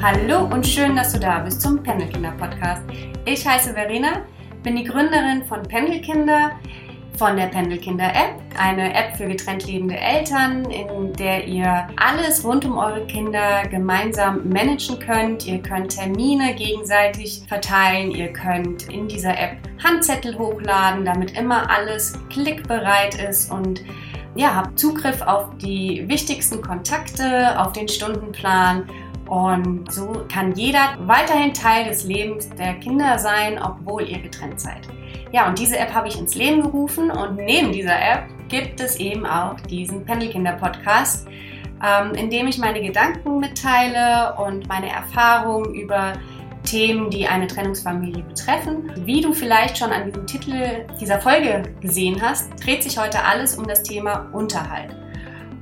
Hallo und schön, dass du da bist zum Pendelkinder Podcast. Ich heiße Verena, bin die Gründerin von Pendelkinder, von der Pendelkinder App, eine App für getrennt lebende Eltern, in der ihr alles rund um eure Kinder gemeinsam managen könnt. Ihr könnt Termine gegenseitig verteilen, ihr könnt in dieser App Handzettel hochladen, damit immer alles klickbereit ist und ja, habt Zugriff auf die wichtigsten Kontakte, auf den Stundenplan und so kann jeder weiterhin Teil des Lebens der Kinder sein, obwohl ihr getrennt seid. Ja, und diese App habe ich ins Leben gerufen und neben dieser App gibt es eben auch diesen Pendelkinder-Podcast, ähm, in dem ich meine Gedanken mitteile und meine Erfahrungen über Themen, die eine Trennungsfamilie betreffen. Wie du vielleicht schon an diesem Titel dieser Folge gesehen hast, dreht sich heute alles um das Thema Unterhalt.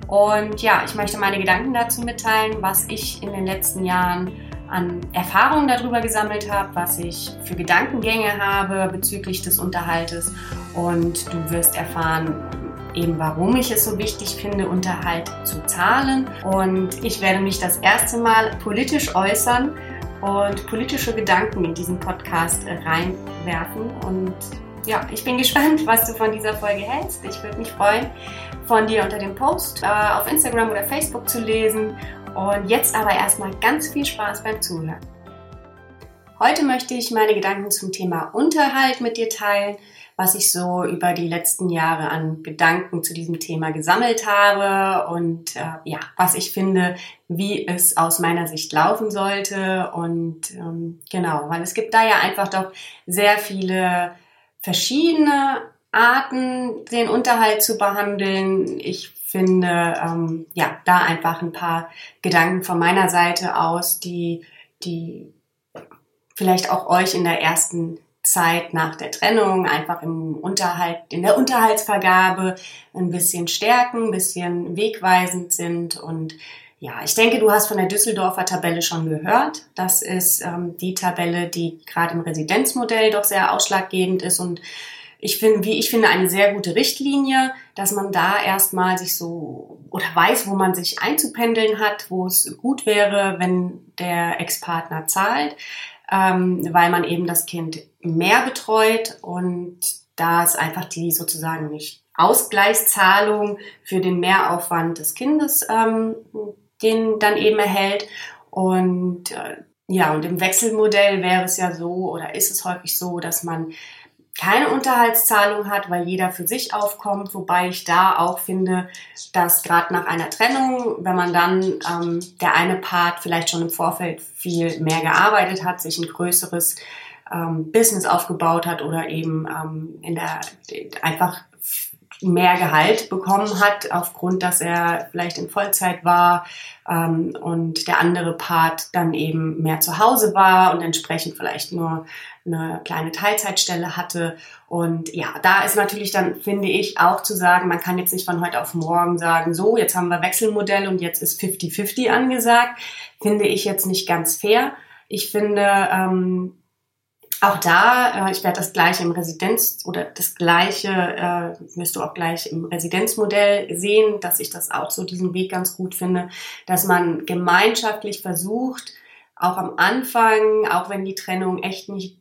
Und ja, ich möchte meine Gedanken dazu mitteilen, was ich in den letzten Jahren an Erfahrungen darüber gesammelt habe, was ich für Gedankengänge habe bezüglich des Unterhaltes. Und du wirst erfahren, eben warum ich es so wichtig finde, Unterhalt zu zahlen. Und ich werde mich das erste Mal politisch äußern und politische Gedanken in diesen Podcast reinwerfen. Und ja, ich bin gespannt, was du von dieser Folge hältst. Ich würde mich freuen, von dir unter dem Post äh, auf Instagram oder Facebook zu lesen. Und jetzt aber erstmal ganz viel Spaß beim Zuhören. Heute möchte ich meine Gedanken zum Thema Unterhalt mit dir teilen, was ich so über die letzten Jahre an Gedanken zu diesem Thema gesammelt habe und äh, ja, was ich finde, wie es aus meiner Sicht laufen sollte. Und ähm, genau, weil es gibt da ja einfach doch sehr viele verschiedene Arten, den Unterhalt zu behandeln. Ich finde, ähm, ja, da einfach ein paar Gedanken von meiner Seite aus, die, die vielleicht auch euch in der ersten Zeit nach der Trennung einfach im Unterhalt, in der Unterhaltsvergabe ein bisschen stärken, ein bisschen wegweisend sind und ja, ich denke, du hast von der Düsseldorfer Tabelle schon gehört. Das ist ähm, die Tabelle, die gerade im Residenzmodell doch sehr ausschlaggebend ist und ich finde, wie ich finde, eine sehr gute Richtlinie, dass man da erstmal sich so oder weiß, wo man sich einzupendeln hat, wo es gut wäre, wenn der Ex-Partner zahlt, ähm, weil man eben das Kind mehr betreut und da ist einfach die sozusagen nicht Ausgleichszahlung für den Mehraufwand des Kindes, ähm, den dann eben erhält. Und äh, ja, und im Wechselmodell wäre es ja so oder ist es häufig so, dass man keine Unterhaltszahlung hat, weil jeder für sich aufkommt, wobei ich da auch finde, dass gerade nach einer Trennung, wenn man dann ähm, der eine Part vielleicht schon im Vorfeld viel mehr gearbeitet hat, sich ein größeres ähm, Business aufgebaut hat oder eben ähm, in der einfach mehr Gehalt bekommen hat, aufgrund, dass er vielleicht in Vollzeit war ähm, und der andere Part dann eben mehr zu Hause war und entsprechend vielleicht nur eine kleine Teilzeitstelle hatte. Und ja, da ist natürlich dann, finde ich, auch zu sagen, man kann jetzt nicht von heute auf morgen sagen, so, jetzt haben wir Wechselmodell und jetzt ist 50-50 angesagt. Finde ich jetzt nicht ganz fair. Ich finde, ähm, auch da, äh, ich werde das gleiche im Residenz oder das gleiche äh, wirst du auch gleich im Residenzmodell sehen, dass ich das auch so diesen Weg ganz gut finde, dass man gemeinschaftlich versucht, auch am Anfang, auch wenn die Trennung echt nicht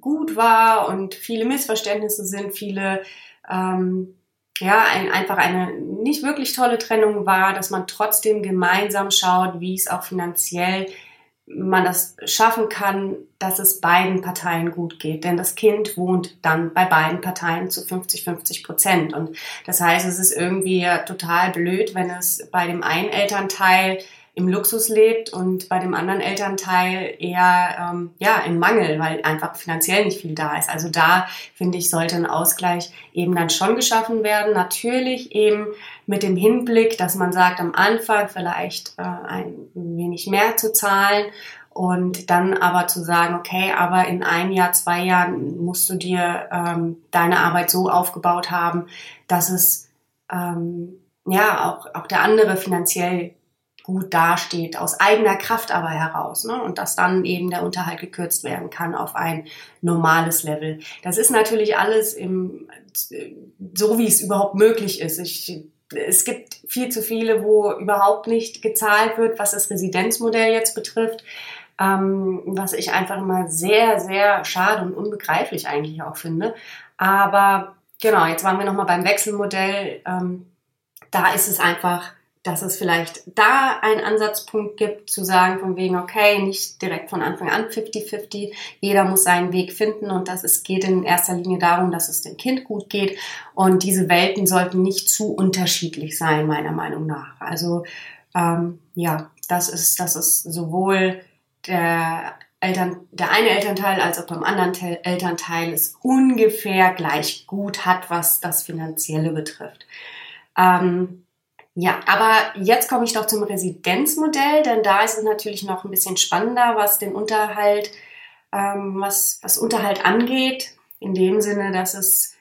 gut war und viele Missverständnisse sind, viele ähm, ja ein, einfach eine nicht wirklich tolle Trennung war, dass man trotzdem gemeinsam schaut, wie es auch finanziell man das schaffen kann, dass es beiden Parteien gut geht. Denn das Kind wohnt dann bei beiden Parteien zu 50, 50 Prozent. Und das heißt, es ist irgendwie total blöd, wenn es bei dem einen Elternteil im Luxus lebt und bei dem anderen Elternteil eher ähm, ja im Mangel, weil einfach finanziell nicht viel da ist. Also da finde ich sollte ein Ausgleich eben dann schon geschaffen werden. Natürlich eben mit dem Hinblick, dass man sagt am Anfang vielleicht äh, ein wenig mehr zu zahlen und dann aber zu sagen, okay, aber in ein Jahr, zwei Jahren musst du dir ähm, deine Arbeit so aufgebaut haben, dass es ähm, ja auch, auch der andere finanziell gut dasteht, aus eigener Kraft aber heraus. Ne? Und dass dann eben der Unterhalt gekürzt werden kann auf ein normales Level. Das ist natürlich alles im, so, wie es überhaupt möglich ist. Ich, es gibt viel zu viele, wo überhaupt nicht gezahlt wird, was das Residenzmodell jetzt betrifft. ähm, was ich einfach immer sehr, sehr schade und unbegreiflich eigentlich auch finde. Aber genau, jetzt waren wir nochmal beim Wechselmodell. Ähm, da ist es einfach dass es vielleicht da einen Ansatzpunkt gibt, zu sagen, von wegen, okay, nicht direkt von Anfang an 50-50, jeder muss seinen Weg finden und dass es geht in erster Linie darum, dass es dem Kind gut geht und diese Welten sollten nicht zu unterschiedlich sein, meiner Meinung nach. Also ähm, ja, das ist, das ist sowohl der Eltern, der eine Elternteil als auch beim anderen Teil, Elternteil es ungefähr gleich gut hat, was das Finanzielle betrifft. Ähm, ja, aber jetzt komme ich doch zum Residenzmodell, denn da ist es natürlich noch ein bisschen spannender, was den Unterhalt, ähm, was, was Unterhalt angeht, in dem Sinne, dass es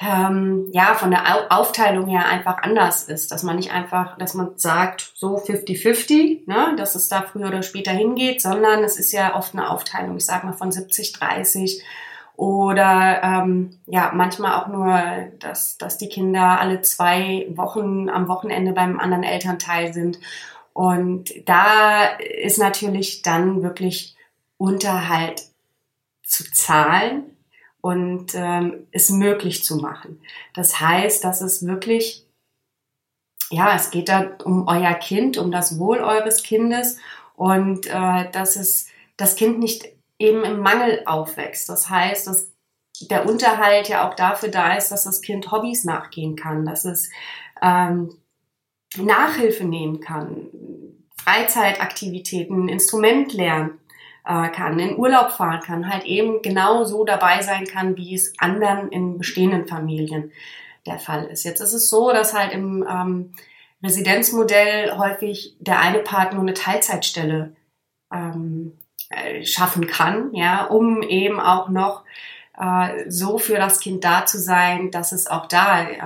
ähm, ja von der Aufteilung her einfach anders ist, dass man nicht einfach, dass man sagt, so 50-50, ne, dass es da früher oder später hingeht, sondern es ist ja oft eine Aufteilung, ich sage mal von 70-30 oder ähm, ja, manchmal auch nur, dass, dass die Kinder alle zwei Wochen am Wochenende beim anderen Elternteil sind. Und da ist natürlich dann wirklich Unterhalt zu zahlen und ähm, es möglich zu machen. Das heißt, dass es wirklich, ja, es geht da um euer Kind, um das Wohl eures Kindes und äh, dass es das Kind nicht eben im Mangel aufwächst. Das heißt, dass der Unterhalt ja auch dafür da ist, dass das Kind Hobbys nachgehen kann, dass es ähm, Nachhilfe nehmen kann, Freizeitaktivitäten, Instrument lernen äh, kann, in Urlaub fahren kann, halt eben genau so dabei sein kann, wie es anderen in bestehenden Familien der Fall ist. Jetzt ist es so, dass halt im ähm, Residenzmodell häufig der eine Part nur eine Teilzeitstelle ähm, äh, schaffen kann, ja, um eben auch noch äh, so für das Kind da zu sein, dass es auch da äh,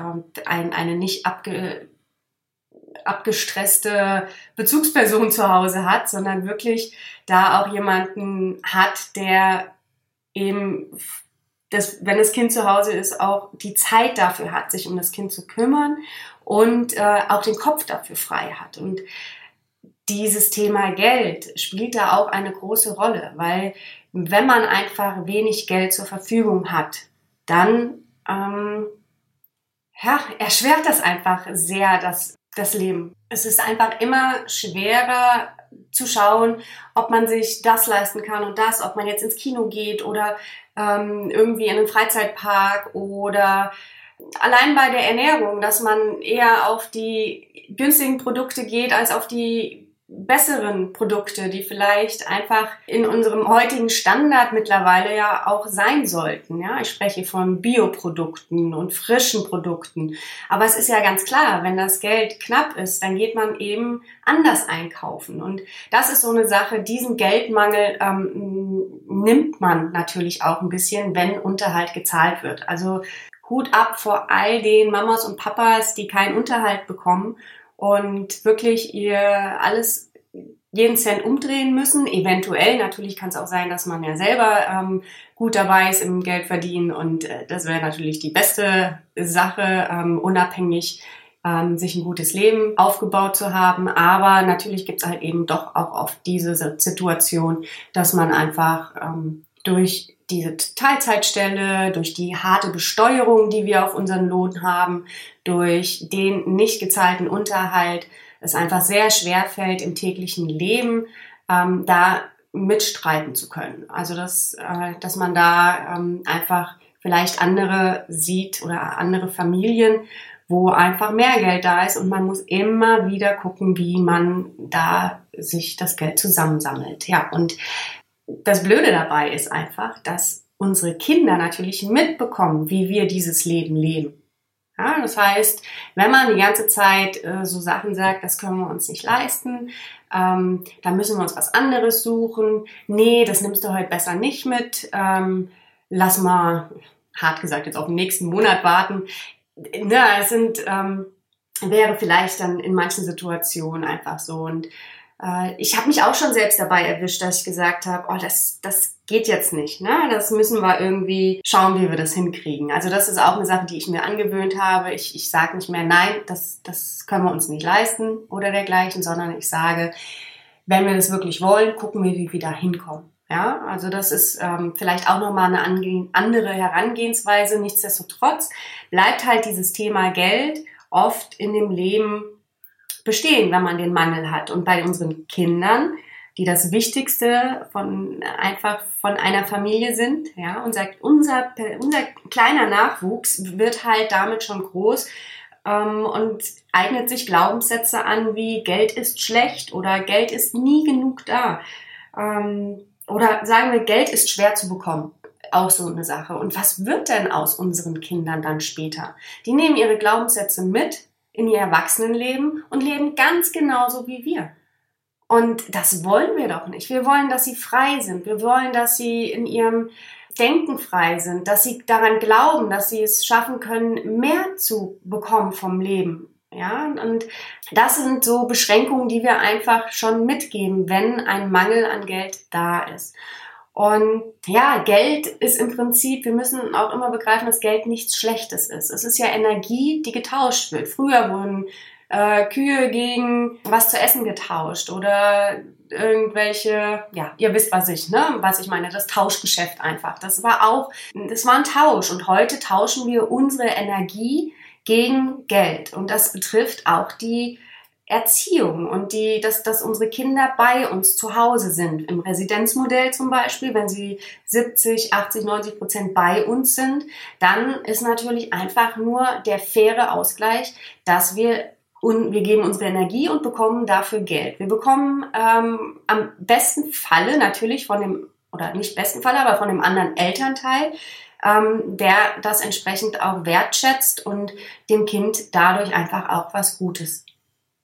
ein, eine nicht abge, abgestresste Bezugsperson zu Hause hat, sondern wirklich da auch jemanden hat, der eben das, wenn das Kind zu Hause ist, auch die Zeit dafür hat, sich um das Kind zu kümmern und äh, auch den Kopf dafür frei hat. Und dieses Thema Geld spielt da auch eine große Rolle, weil wenn man einfach wenig Geld zur Verfügung hat, dann ähm, ja, erschwert das einfach sehr das, das Leben. Es ist einfach immer schwerer zu schauen, ob man sich das leisten kann und das, ob man jetzt ins Kino geht oder ähm, irgendwie in einen Freizeitpark oder allein bei der Ernährung, dass man eher auf die günstigen Produkte geht als auf die besseren Produkte, die vielleicht einfach in unserem heutigen Standard mittlerweile ja auch sein sollten. Ja, ich spreche von Bioprodukten und frischen Produkten. Aber es ist ja ganz klar, wenn das Geld knapp ist, dann geht man eben anders einkaufen. Und das ist so eine Sache, diesen Geldmangel ähm, nimmt man natürlich auch ein bisschen, wenn Unterhalt gezahlt wird. Also Hut ab vor all den Mamas und Papas, die keinen Unterhalt bekommen und wirklich ihr alles jeden Cent umdrehen müssen. Eventuell, natürlich kann es auch sein, dass man ja selber ähm, gut dabei ist im Geld verdienen und äh, das wäre natürlich die beste Sache, ähm, unabhängig ähm, sich ein gutes Leben aufgebaut zu haben. Aber natürlich gibt es halt eben doch auch oft diese Situation, dass man einfach ähm, durch diese Teilzeitstelle, durch die harte Besteuerung, die wir auf unseren Lohn haben, durch den nicht gezahlten Unterhalt, es einfach sehr schwer fällt, im täglichen Leben ähm, da mitstreiten zu können. Also dass, äh, dass man da ähm, einfach vielleicht andere sieht oder andere Familien, wo einfach mehr Geld da ist und man muss immer wieder gucken, wie man da sich das Geld zusammensammelt. Ja, und das Blöde dabei ist einfach, dass unsere Kinder natürlich mitbekommen, wie wir dieses Leben leben. Ja, das heißt, wenn man die ganze Zeit äh, so Sachen sagt, das können wir uns nicht leisten, ähm, dann müssen wir uns was anderes suchen. Nee, das nimmst du heute besser nicht mit. Ähm, lass mal, hart gesagt, jetzt auf den nächsten Monat warten. Na, es sind, ähm, wäre vielleicht dann in manchen Situationen einfach so. Und ich habe mich auch schon selbst dabei erwischt, dass ich gesagt habe, oh, das, das geht jetzt nicht. Ne? Das müssen wir irgendwie schauen, wie wir das hinkriegen. Also das ist auch eine Sache, die ich mir angewöhnt habe. Ich, ich sage nicht mehr, nein, das, das können wir uns nicht leisten oder dergleichen, sondern ich sage, wenn wir das wirklich wollen, gucken wir, wie wir da hinkommen. Ja, also das ist ähm, vielleicht auch nochmal eine andere Herangehensweise. Nichtsdestotrotz bleibt halt dieses Thema Geld oft in dem Leben bestehen, wenn man den Mangel hat. Und bei unseren Kindern, die das Wichtigste von einfach von einer Familie sind, ja, unser, unser, unser kleiner Nachwuchs wird halt damit schon groß ähm, und eignet sich Glaubenssätze an wie Geld ist schlecht oder Geld ist nie genug da. Ähm, oder sagen wir, Geld ist schwer zu bekommen. Auch so eine Sache. Und was wird denn aus unseren Kindern dann später? Die nehmen ihre Glaubenssätze mit in ihr Erwachsenenleben und leben ganz genauso wie wir. Und das wollen wir doch nicht. Wir wollen, dass sie frei sind. Wir wollen, dass sie in ihrem Denken frei sind, dass sie daran glauben, dass sie es schaffen können, mehr zu bekommen vom Leben. Ja, und das sind so Beschränkungen, die wir einfach schon mitgeben, wenn ein Mangel an Geld da ist. Und ja, Geld ist im Prinzip, wir müssen auch immer begreifen, dass Geld nichts Schlechtes ist. Es ist ja Energie, die getauscht wird. Früher wurden äh, Kühe gegen was zu essen getauscht oder irgendwelche, ja, ihr wisst, was ich, ne, was ich meine, das Tauschgeschäft einfach. Das war auch, das war ein Tausch und heute tauschen wir unsere Energie gegen Geld. Und das betrifft auch die Erziehung und die, dass, dass unsere Kinder bei uns zu Hause sind. Im Residenzmodell zum Beispiel, wenn sie 70, 80, 90 Prozent bei uns sind, dann ist natürlich einfach nur der faire Ausgleich, dass wir und wir geben unsere Energie und bekommen dafür Geld. Wir bekommen ähm, am besten Falle natürlich von dem, oder nicht besten Falle, aber von dem anderen Elternteil ähm, der das entsprechend auch wertschätzt und dem Kind dadurch einfach auch was Gutes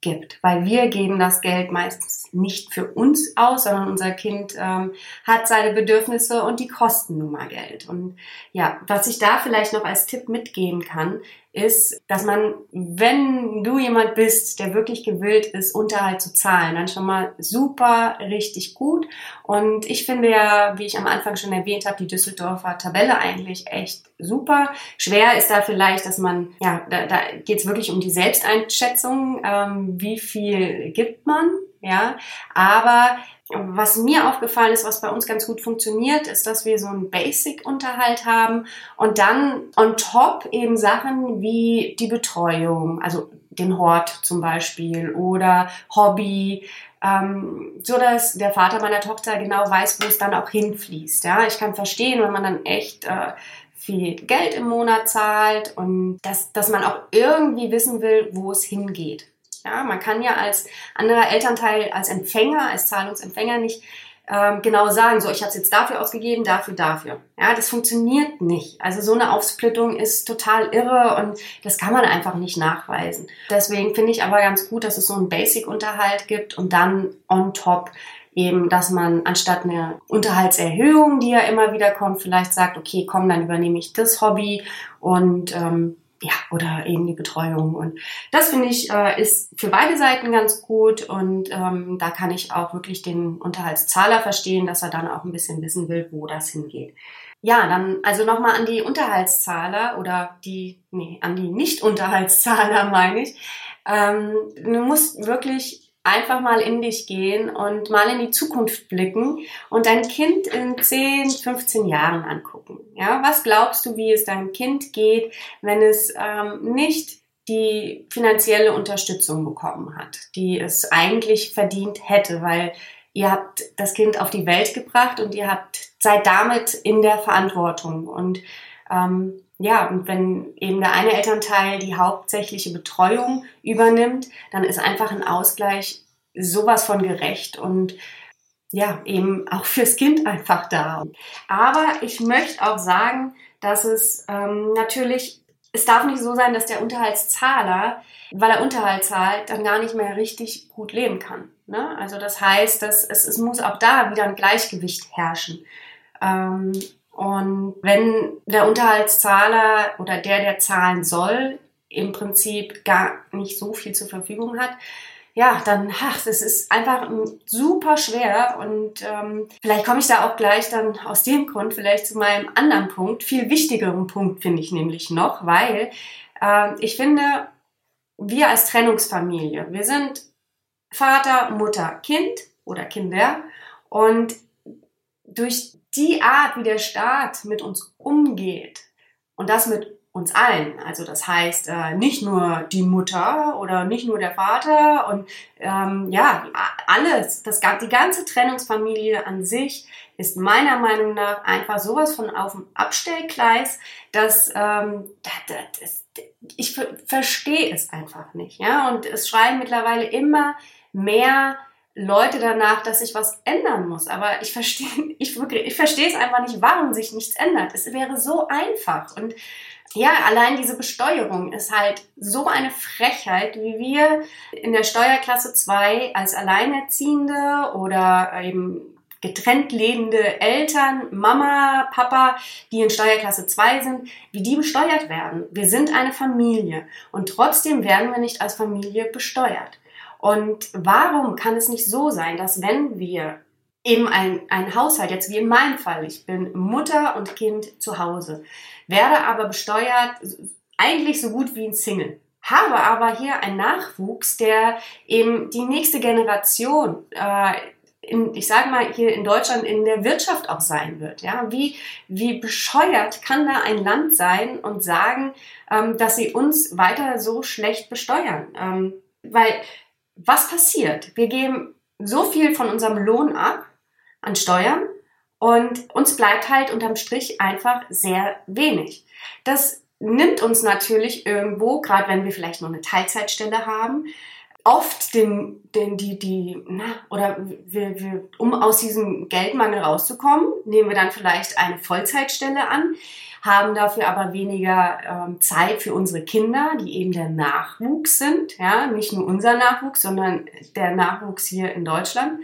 gibt. Weil wir geben das Geld meistens nicht für uns aus, sondern unser Kind ähm, hat seine Bedürfnisse und die kosten nun mal Geld. Und ja, was ich da vielleicht noch als Tipp mitgeben kann, ist, dass man, wenn du jemand bist, der wirklich gewillt ist, Unterhalt zu zahlen, dann schon mal super, richtig gut. Und ich finde ja, wie ich am Anfang schon erwähnt habe, die Düsseldorfer Tabelle eigentlich echt super. Schwer ist da vielleicht, dass man, ja, da, da geht es wirklich um die Selbsteinschätzung, ähm, wie viel gibt man, ja, aber was mir aufgefallen ist, was bei uns ganz gut funktioniert, ist, dass wir so einen Basic-Unterhalt haben und dann on top eben Sachen wie die Betreuung, also den Hort zum Beispiel oder Hobby, ähm, so dass der Vater meiner Tochter genau weiß, wo es dann auch hinfließt. Ja, ich kann verstehen, wenn man dann echt äh, viel Geld im Monat zahlt und dass, dass man auch irgendwie wissen will, wo es hingeht. Ja, man kann ja als anderer Elternteil, als Empfänger, als Zahlungsempfänger nicht ähm, genau sagen, so ich habe es jetzt dafür ausgegeben, dafür, dafür. Ja, das funktioniert nicht. Also so eine Aufsplittung ist total irre und das kann man einfach nicht nachweisen. Deswegen finde ich aber ganz gut, dass es so einen Basic-Unterhalt gibt und dann on top eben, dass man anstatt eine Unterhaltserhöhung, die ja immer wieder kommt, vielleicht sagt, okay, komm, dann übernehme ich das Hobby und ähm, ja, oder eben die Betreuung. Und das finde ich äh, ist für beide Seiten ganz gut und ähm, da kann ich auch wirklich den Unterhaltszahler verstehen, dass er dann auch ein bisschen wissen will, wo das hingeht. Ja, dann also nochmal an die Unterhaltszahler oder die, nee, an die Nicht-Unterhaltszahler meine ich. Ähm, du musst wirklich einfach mal in dich gehen und mal in die Zukunft blicken und dein Kind in 10, 15 Jahren angucken. Ja, was glaubst du, wie es deinem Kind geht, wenn es ähm, nicht die finanzielle Unterstützung bekommen hat, die es eigentlich verdient hätte, weil ihr habt das Kind auf die Welt gebracht und ihr habt seid damit in der Verantwortung und ähm, ja, und wenn eben der eine Elternteil die hauptsächliche Betreuung übernimmt, dann ist einfach ein Ausgleich sowas von gerecht und ja, eben auch fürs Kind einfach da. Aber ich möchte auch sagen, dass es ähm, natürlich, es darf nicht so sein, dass der Unterhaltszahler, weil er Unterhalt zahlt, dann gar nicht mehr richtig gut leben kann. Ne? Also das heißt, dass es, es muss auch da wieder ein Gleichgewicht herrschen. Ähm, und wenn der Unterhaltszahler oder der, der zahlen soll, im Prinzip gar nicht so viel zur Verfügung hat, ja, dann, ach, das ist einfach super schwer und ähm, vielleicht komme ich da auch gleich dann aus dem Grund vielleicht zu meinem anderen Punkt, viel wichtigeren Punkt finde ich nämlich noch, weil äh, ich finde, wir als Trennungsfamilie, wir sind Vater, Mutter, Kind oder Kinder. Und durch die Art, wie der Staat mit uns umgeht und das mit uns allen. Also das heißt äh, nicht nur die Mutter oder nicht nur der Vater und ähm, ja alles, das die ganze Trennungsfamilie an sich ist meiner Meinung nach einfach sowas von auf dem Abstellgleis, dass ähm, das, das, ich verstehe es einfach nicht. Ja und es schreiben mittlerweile immer mehr Leute danach, dass sich was ändern muss. Aber ich verstehe, ich, ich verstehe es einfach nicht, warum sich nichts ändert. Es wäre so einfach und ja, allein diese Besteuerung ist halt so eine Frechheit, wie wir in der Steuerklasse 2 als Alleinerziehende oder eben getrennt lebende Eltern, Mama, Papa, die in Steuerklasse 2 sind, wie die besteuert werden. Wir sind eine Familie und trotzdem werden wir nicht als Familie besteuert. Und warum kann es nicht so sein, dass wenn wir eben ein, ein Haushalt, jetzt wie in meinem Fall, ich bin Mutter und Kind zu Hause, werde aber besteuert eigentlich so gut wie ein Single. Habe aber hier einen Nachwuchs, der eben die nächste Generation, äh, in, ich sage mal hier in Deutschland in der Wirtschaft auch sein wird. Ja, wie wie bescheuert kann da ein Land sein und sagen, ähm, dass sie uns weiter so schlecht besteuern? Ähm, weil was passiert? Wir geben so viel von unserem Lohn ab an Steuern und uns bleibt halt unterm Strich einfach sehr wenig. Das nimmt uns natürlich irgendwo, gerade wenn wir vielleicht nur eine Teilzeitstelle haben, oft den, den, die, die, na, oder wir, wir, um aus diesem Geldmangel rauszukommen, nehmen wir dann vielleicht eine Vollzeitstelle an, haben dafür aber weniger ähm, Zeit für unsere Kinder, die eben der Nachwuchs sind, ja, nicht nur unser Nachwuchs, sondern der Nachwuchs hier in Deutschland.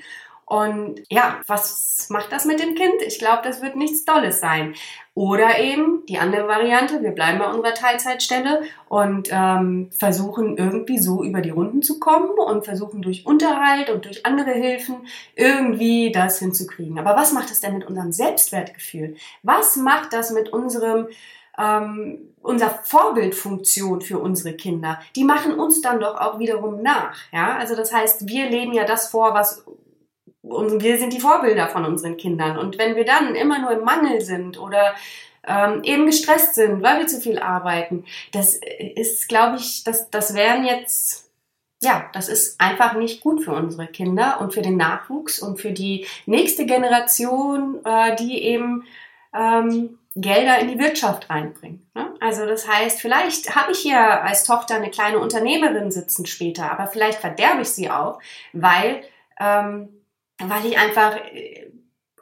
Und ja, was macht das mit dem Kind? Ich glaube, das wird nichts Dolles sein. Oder eben die andere Variante, wir bleiben bei unserer Teilzeitstelle und ähm, versuchen irgendwie so über die Runden zu kommen und versuchen durch Unterhalt und durch andere Hilfen irgendwie das hinzukriegen. Aber was macht das denn mit unserem Selbstwertgefühl? Was macht das mit unserem ähm, unser Vorbildfunktion für unsere Kinder, die machen uns dann doch auch wiederum nach. Ja, also das heißt, wir leben ja das vor, was und wir sind die Vorbilder von unseren Kindern. Und wenn wir dann immer nur im Mangel sind oder ähm, eben gestresst sind, weil wir zu viel arbeiten, das ist, glaube ich, das, das wären jetzt, ja, das ist einfach nicht gut für unsere Kinder und für den Nachwuchs und für die nächste Generation, äh, die eben ähm, Gelder in die Wirtschaft reinbringt. Ne? Also das heißt, vielleicht habe ich hier als Tochter eine kleine Unternehmerin sitzen später, aber vielleicht verderbe ich sie auch, weil ähm, weil ich einfach äh,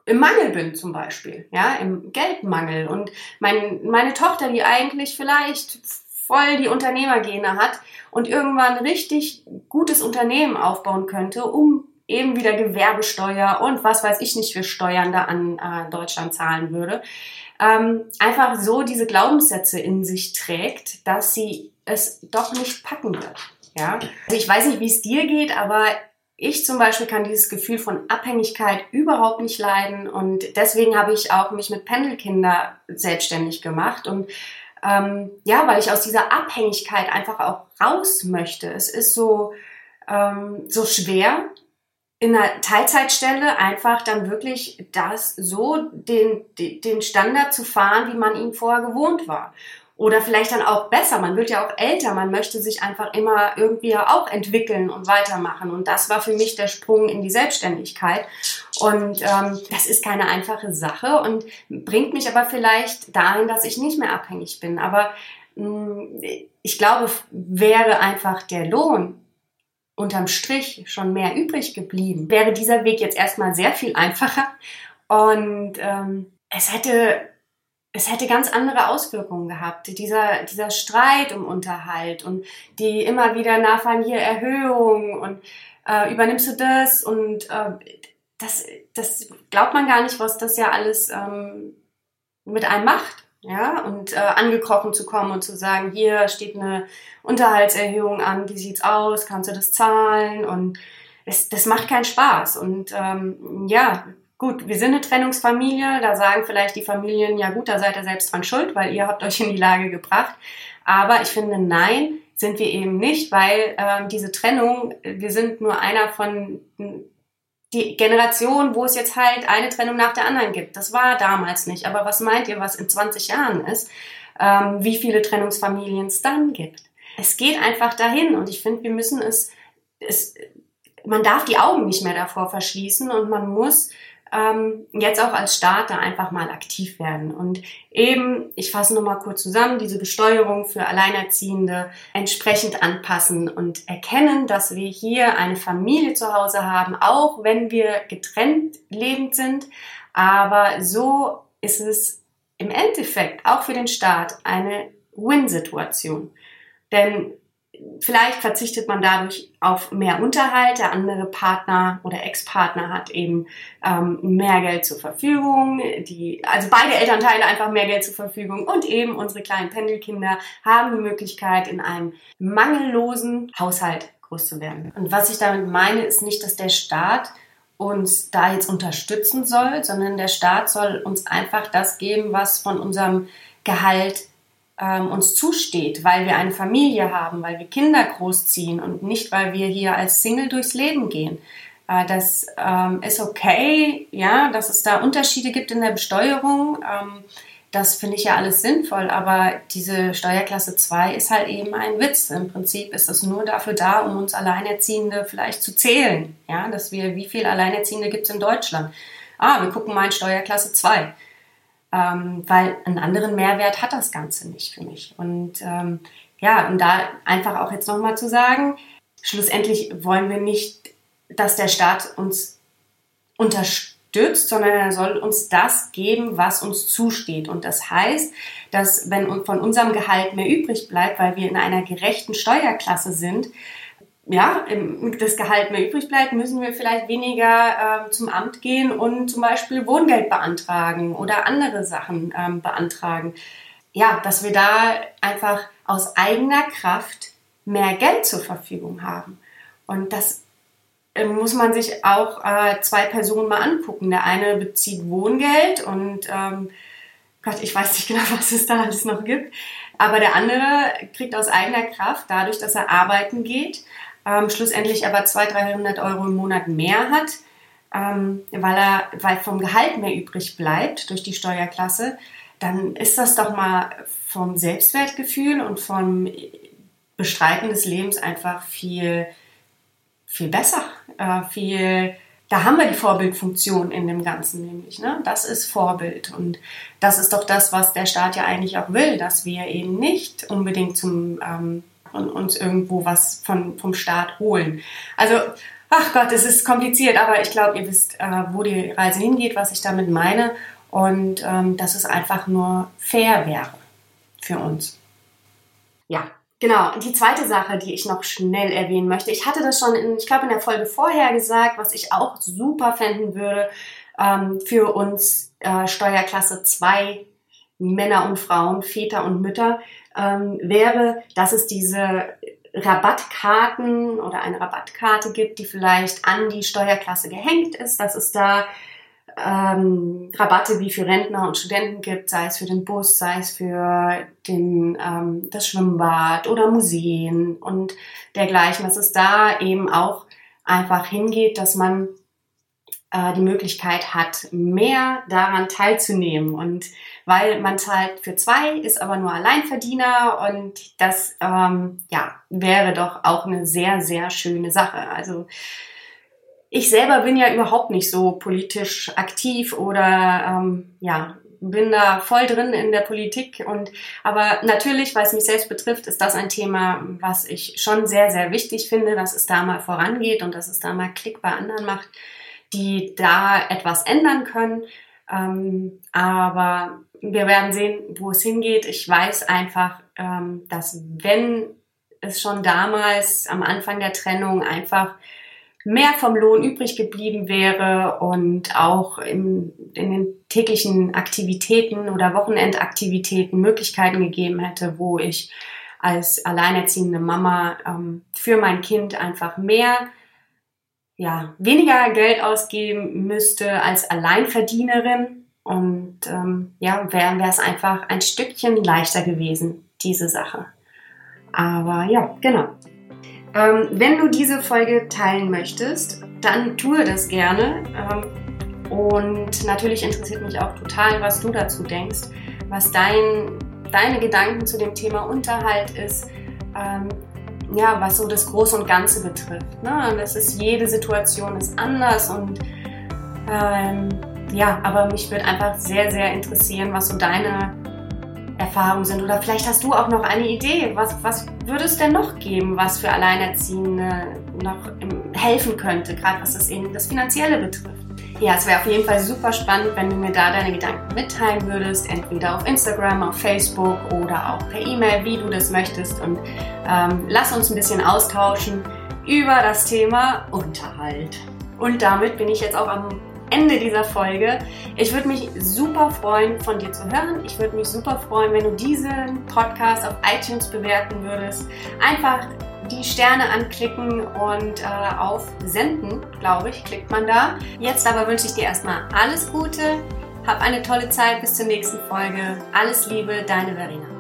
im Mangel bin zum Beispiel, ja, im Geldmangel. Und mein, meine Tochter, die eigentlich vielleicht voll die Unternehmergene hat und irgendwann richtig gutes Unternehmen aufbauen könnte, um eben wieder Gewerbesteuer und was weiß ich nicht für Steuern da an äh, Deutschland zahlen würde, ähm, einfach so diese Glaubenssätze in sich trägt, dass sie es doch nicht packen wird. Ja, also ich weiß nicht, wie es dir geht, aber ich zum Beispiel kann dieses Gefühl von Abhängigkeit überhaupt nicht leiden und deswegen habe ich auch mich mit Pendelkinder selbstständig gemacht und ähm, ja, weil ich aus dieser Abhängigkeit einfach auch raus möchte. Es ist so ähm, so schwer in einer Teilzeitstelle einfach dann wirklich das so den den Standard zu fahren, wie man ihn vorher gewohnt war. Oder vielleicht dann auch besser. Man wird ja auch älter. Man möchte sich einfach immer irgendwie auch entwickeln und weitermachen. Und das war für mich der Sprung in die Selbstständigkeit. Und ähm, das ist keine einfache Sache und bringt mich aber vielleicht dahin, dass ich nicht mehr abhängig bin. Aber mh, mm, ich glaube, wäre einfach der Lohn unterm Strich schon mehr übrig geblieben, wäre dieser Weg jetzt erstmal sehr viel einfacher. Und ähm, es hätte es hätte ganz andere Auswirkungen gehabt. Dieser, dieser Streit um Unterhalt und die immer wieder nachfragen, hier Erhöhung und äh, übernimmst du das und äh, das, das glaubt man gar nicht, was das ja alles ähm, mit einem macht. Ja, und äh, angekrochen zu kommen und zu sagen, hier steht eine Unterhaltserhöhung an, wie sieht's aus, kannst du das zahlen? Und es, das macht keinen Spaß. Und ähm, ja, Gut, wir sind eine Trennungsfamilie, da sagen vielleicht die Familien, ja gut, da seid ihr selbst dran schuld, weil ihr habt euch in die Lage gebracht. Aber ich finde, nein, sind wir eben nicht, weil ähm, diese Trennung, wir sind nur einer von die Generation, wo es jetzt halt eine Trennung nach der anderen gibt. Das war damals nicht. Aber was meint ihr, was in 20 Jahren ist? Ähm, wie viele Trennungsfamilien es dann gibt? Es geht einfach dahin und ich finde, wir müssen es, es, man darf die Augen nicht mehr davor verschließen und man muss ähm, jetzt auch als Staat da einfach mal aktiv werden. Und eben, ich fasse nochmal kurz zusammen, diese Besteuerung für Alleinerziehende entsprechend anpassen und erkennen, dass wir hier eine Familie zu Hause haben, auch wenn wir getrennt lebend sind. Aber so ist es im Endeffekt auch für den Staat eine Win-Situation. Denn vielleicht verzichtet man dadurch auf mehr Unterhalt. Der andere Partner oder Ex-Partner hat eben ähm, mehr Geld zur Verfügung. Die, also beide Elternteile einfach mehr Geld zur Verfügung. Und eben unsere kleinen Pendelkinder haben die Möglichkeit, in einem mangellosen Haushalt groß zu werden. Und was ich damit meine, ist nicht, dass der Staat uns da jetzt unterstützen soll, sondern der Staat soll uns einfach das geben, was von unserem Gehalt ähm, uns zusteht, weil wir eine Familie haben, weil wir Kinder großziehen und nicht, weil wir hier als Single durchs Leben gehen. Äh, das ähm, ist okay, ja, dass es da Unterschiede gibt in der Besteuerung. Ähm, das finde ich ja alles sinnvoll, aber diese Steuerklasse 2 ist halt eben ein Witz. Im Prinzip ist es nur dafür da, um uns Alleinerziehende vielleicht zu zählen. Ja, dass wir, wie viele Alleinerziehende gibt es in Deutschland? Ah, wir gucken mal in Steuerklasse 2 ähm, weil einen anderen Mehrwert hat das Ganze nicht für mich. Und ähm, ja, und da einfach auch jetzt nochmal zu sagen, schlussendlich wollen wir nicht, dass der Staat uns unterstützt, sondern er soll uns das geben, was uns zusteht. Und das heißt, dass wenn von unserem Gehalt mehr übrig bleibt, weil wir in einer gerechten Steuerklasse sind, ja, das Gehalt mehr übrig bleibt, müssen wir vielleicht weniger äh, zum Amt gehen und zum Beispiel Wohngeld beantragen oder andere Sachen ähm, beantragen. Ja, dass wir da einfach aus eigener Kraft mehr Geld zur Verfügung haben. Und das äh, muss man sich auch äh, zwei Personen mal angucken. Der eine bezieht Wohngeld und ähm, Gott, ich weiß nicht genau, was es da alles noch gibt. Aber der andere kriegt aus eigener Kraft, dadurch, dass er arbeiten geht, ähm, schlussendlich aber 200, 300 Euro im Monat mehr hat, ähm, weil, er, weil vom Gehalt mehr übrig bleibt durch die Steuerklasse, dann ist das doch mal vom Selbstwertgefühl und vom Bestreiten des Lebens einfach viel, viel besser, äh, viel da haben wir die Vorbildfunktion in dem Ganzen nämlich. Ne? Das ist Vorbild. Und das ist doch das, was der Staat ja eigentlich auch will, dass wir eben nicht unbedingt zum ähm, und uns irgendwo was von, vom Staat holen. Also, ach Gott, es ist kompliziert, aber ich glaube, ihr wisst, äh, wo die Reise hingeht, was ich damit meine und ähm, dass es einfach nur fair wäre für uns. Ja, Genau, die zweite Sache, die ich noch schnell erwähnen möchte, ich hatte das schon, in, ich glaube, in der Folge vorher gesagt, was ich auch super fänden würde ähm, für uns äh, Steuerklasse 2 Männer und Frauen, Väter und Mütter, ähm, wäre, dass es diese Rabattkarten oder eine Rabattkarte gibt, die vielleicht an die Steuerklasse gehängt ist, dass es da ähm, Rabatte wie für Rentner und Studenten gibt, sei es für den Bus, sei es für den, ähm, das Schwimmbad oder Museen und dergleichen, dass es da eben auch einfach hingeht, dass man äh, die Möglichkeit hat, mehr daran teilzunehmen. Und weil man zahlt für zwei, ist aber nur Alleinverdiener und das ähm, ja, wäre doch auch eine sehr, sehr schöne Sache. Also ich selber bin ja überhaupt nicht so politisch aktiv oder ähm, ja, bin da voll drin in der Politik und aber natürlich, weil es mich selbst betrifft, ist das ein Thema, was ich schon sehr, sehr wichtig finde, dass es da mal vorangeht und dass es da mal Klick bei anderen macht die da etwas ändern können. Ähm, aber wir werden sehen, wo es hingeht. Ich weiß einfach, ähm, dass wenn es schon damals am Anfang der Trennung einfach mehr vom Lohn übrig geblieben wäre und auch in, in den täglichen Aktivitäten oder Wochenendaktivitäten Möglichkeiten gegeben hätte, wo ich als alleinerziehende Mama ähm, für mein Kind einfach mehr ja, weniger Geld ausgeben müsste als Alleinverdienerin. Und ähm, ja, wäre es einfach ein Stückchen leichter gewesen, diese Sache. Aber ja, genau. Ähm, wenn du diese Folge teilen möchtest, dann tue das gerne. Ähm, und natürlich interessiert mich auch total, was du dazu denkst, was dein, deine Gedanken zu dem Thema Unterhalt ist. Ja, was so das Große und Ganze betrifft. Ne? Das ist, jede Situation ist anders und ähm, ja, aber mich würde einfach sehr, sehr interessieren, was so deine Erfahrungen sind. Oder vielleicht hast du auch noch eine Idee. Was, was würde es denn noch geben, was für Alleinerziehende noch helfen könnte, gerade was das eben das Finanzielle betrifft? Ja, es wäre auf jeden Fall super spannend, wenn du mir da deine Gedanken mitteilen würdest, entweder auf Instagram, auf Facebook oder auch per E-Mail, wie du das möchtest. Und ähm, lass uns ein bisschen austauschen über das Thema Unterhalt. Und damit bin ich jetzt auch am Ende dieser Folge. Ich würde mich super freuen, von dir zu hören. Ich würde mich super freuen, wenn du diesen Podcast auf iTunes bewerten würdest. Einfach die Sterne anklicken und äh, auf Senden, glaube ich, klickt man da. Jetzt aber wünsche ich dir erstmal alles Gute. Hab eine tolle Zeit bis zur nächsten Folge. Alles Liebe, deine Verena.